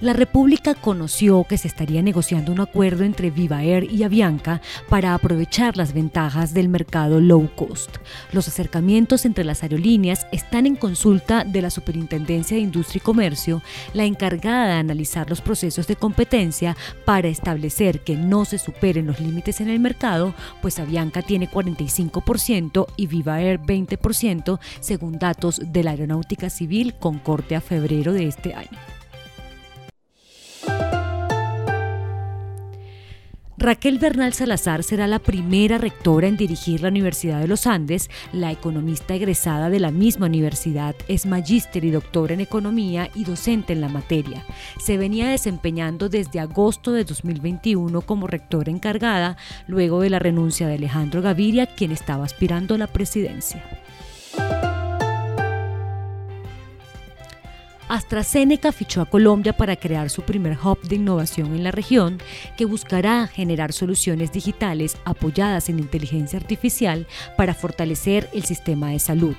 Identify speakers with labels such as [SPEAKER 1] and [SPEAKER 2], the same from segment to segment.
[SPEAKER 1] La República conoció que se estaría negociando un acuerdo entre Viva Air y Avianca para aprovechar las ventajas del mercado low cost. Los acercamientos entre las aerolíneas están en consulta de la Superintendencia de Industria y Comercio, la encargada de analizar los procesos de competencia para establecer que no se superen los límites en el mercado, pues Avianca tiene 45% y Viva Air 20%, según datos de la Aeronáutica Civil con corte a febrero de este año. Raquel Bernal Salazar será la primera rectora en dirigir la Universidad de los Andes. La economista egresada de la misma universidad es magíster y doctora en economía y docente en la materia. Se venía desempeñando desde agosto de 2021 como rectora encargada, luego de la renuncia de Alejandro Gaviria, quien estaba aspirando a la presidencia. AstraZeneca fichó a Colombia para crear su primer hub de innovación en la región que buscará generar soluciones digitales apoyadas en inteligencia artificial para fortalecer el sistema de salud.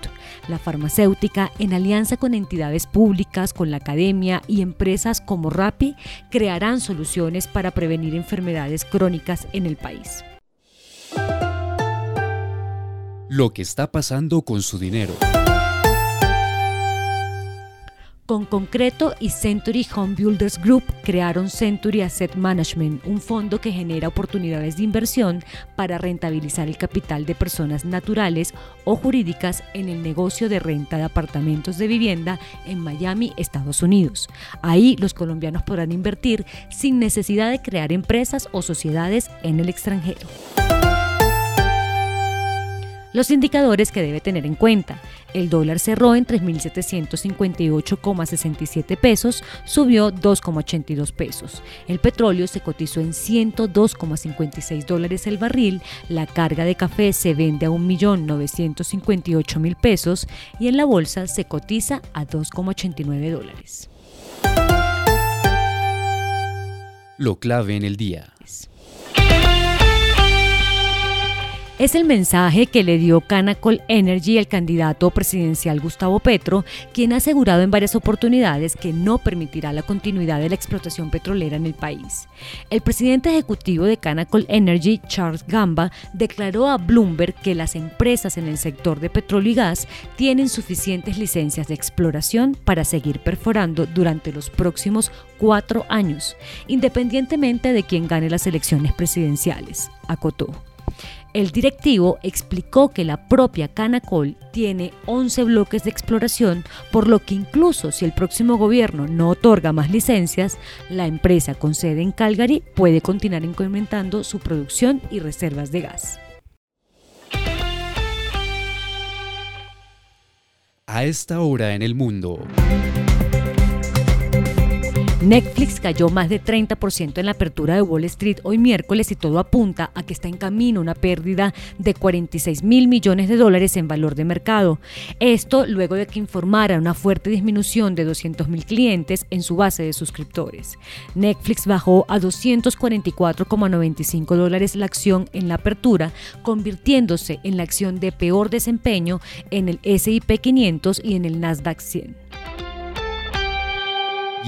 [SPEAKER 1] La farmacéutica, en alianza con entidades públicas, con la academia y empresas como Rappi, crearán soluciones para prevenir enfermedades crónicas en el país.
[SPEAKER 2] Lo que está pasando con su dinero.
[SPEAKER 1] Con Concreto y Century Home Builders Group crearon Century Asset Management, un fondo que genera oportunidades de inversión para rentabilizar el capital de personas naturales o jurídicas en el negocio de renta de apartamentos de vivienda en Miami, Estados Unidos. Ahí los colombianos podrán invertir sin necesidad de crear empresas o sociedades en el extranjero. Los indicadores que debe tener en cuenta. El dólar cerró en 3.758,67 pesos, subió 2,82 pesos. El petróleo se cotizó en 102,56 dólares el barril, la carga de café se vende a 1.958.000 pesos y en la bolsa se cotiza a 2,89 dólares.
[SPEAKER 2] Lo clave en el día.
[SPEAKER 1] Es el mensaje que le dio Canacol Energy al candidato presidencial Gustavo Petro, quien ha asegurado en varias oportunidades que no permitirá la continuidad de la explotación petrolera en el país. El presidente ejecutivo de Canacol Energy, Charles Gamba, declaró a Bloomberg que las empresas en el sector de petróleo y gas tienen suficientes licencias de exploración para seguir perforando durante los próximos cuatro años, independientemente de quién gane las elecciones presidenciales, acotó. El directivo explicó que la propia Canacol tiene 11 bloques de exploración, por lo que incluso si el próximo gobierno no otorga más licencias, la empresa con sede en Calgary puede continuar incrementando su producción y reservas de gas.
[SPEAKER 2] A esta hora en el mundo.
[SPEAKER 1] Netflix cayó más de 30% en la apertura de Wall Street hoy miércoles y todo apunta a que está en camino una pérdida de 46 mil millones de dólares en valor de mercado. Esto luego de que informara una fuerte disminución de 200 mil clientes en su base de suscriptores. Netflix bajó a 244,95 dólares la acción en la apertura, convirtiéndose en la acción de peor desempeño en el SIP 500 y en el Nasdaq 100.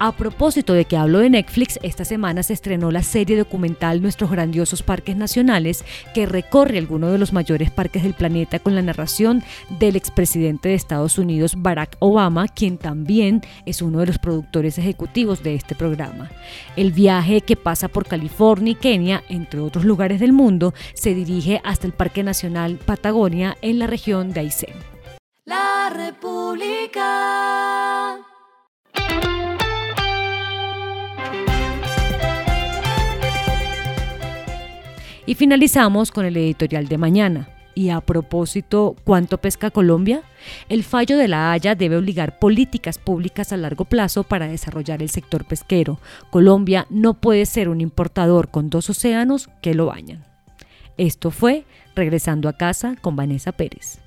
[SPEAKER 1] A propósito de que hablo de Netflix, esta semana se estrenó la serie documental Nuestros grandiosos parques nacionales, que recorre algunos de los mayores parques del planeta con la narración del expresidente de Estados Unidos, Barack Obama, quien también es uno de los productores ejecutivos de este programa. El viaje que pasa por California y Kenia, entre otros lugares del mundo, se dirige hasta el Parque Nacional Patagonia en la región de Aysén.
[SPEAKER 3] La República.
[SPEAKER 1] Y finalizamos con el editorial de mañana. Y a propósito, ¿cuánto pesca Colombia? El fallo de la Haya debe obligar políticas públicas a largo plazo para desarrollar el sector pesquero. Colombia no puede ser un importador con dos océanos que lo bañan. Esto fue Regresando a casa con Vanessa Pérez.